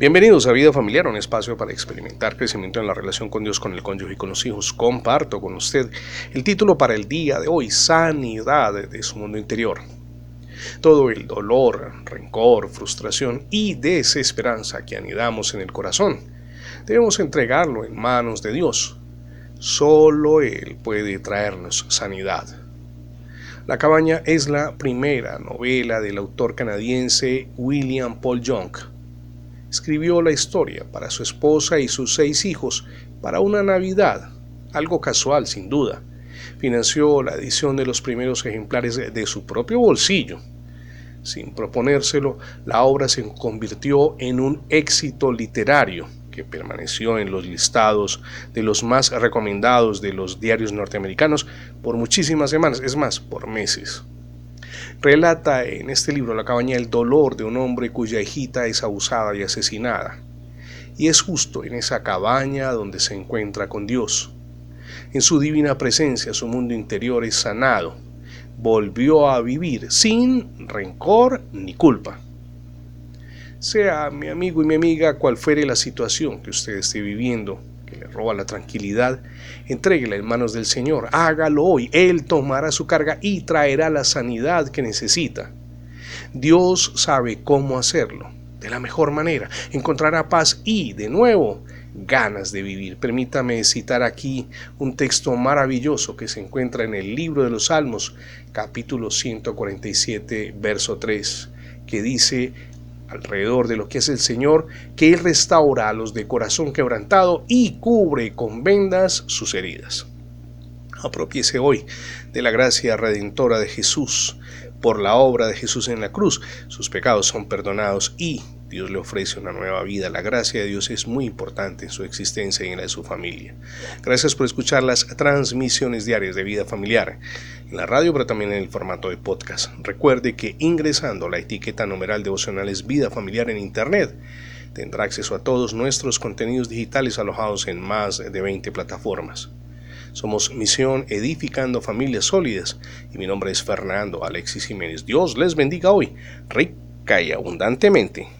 Bienvenidos a Vida Familiar, un espacio para experimentar crecimiento en la relación con Dios, con el cónyuge y con los hijos. Comparto con usted el título para el día de hoy, Sanidad de su mundo interior. Todo el dolor, rencor, frustración y desesperanza que anidamos en el corazón, debemos entregarlo en manos de Dios. Solo Él puede traernos sanidad. La cabaña es la primera novela del autor canadiense William Paul Young escribió la historia para su esposa y sus seis hijos para una Navidad, algo casual sin duda. Financió la edición de los primeros ejemplares de su propio bolsillo. Sin proponérselo, la obra se convirtió en un éxito literario que permaneció en los listados de los más recomendados de los diarios norteamericanos por muchísimas semanas, es más, por meses. Relata en este libro La cabaña el dolor de un hombre cuya hijita es abusada y asesinada. Y es justo en esa cabaña donde se encuentra con Dios. En su divina presencia su mundo interior es sanado. Volvió a vivir sin rencor ni culpa. Sea mi amigo y mi amiga cual fuere la situación que usted esté viviendo, le roba la tranquilidad, entréguela en manos del Señor, hágalo hoy, Él tomará su carga y traerá la sanidad que necesita. Dios sabe cómo hacerlo, de la mejor manera, encontrará paz y, de nuevo, ganas de vivir. Permítame citar aquí un texto maravilloso que se encuentra en el libro de los Salmos, capítulo 147, verso 3, que dice, alrededor de lo que es el Señor, que Él restaura a los de corazón quebrantado y cubre con vendas sus heridas. Apropiese hoy de la gracia redentora de Jesús. Por la obra de Jesús en la cruz, sus pecados son perdonados y Dios le ofrece una nueva vida. La gracia de Dios es muy importante en su existencia y en la de su familia. Gracias por escuchar las transmisiones diarias de vida familiar en la radio, pero también en el formato de podcast. Recuerde que ingresando la etiqueta numeral devocionales vida familiar en Internet, tendrá acceso a todos nuestros contenidos digitales alojados en más de 20 plataformas. Somos Misión Edificando Familias Sólidas y mi nombre es Fernando Alexis Jiménez. Dios les bendiga hoy, rica y abundantemente.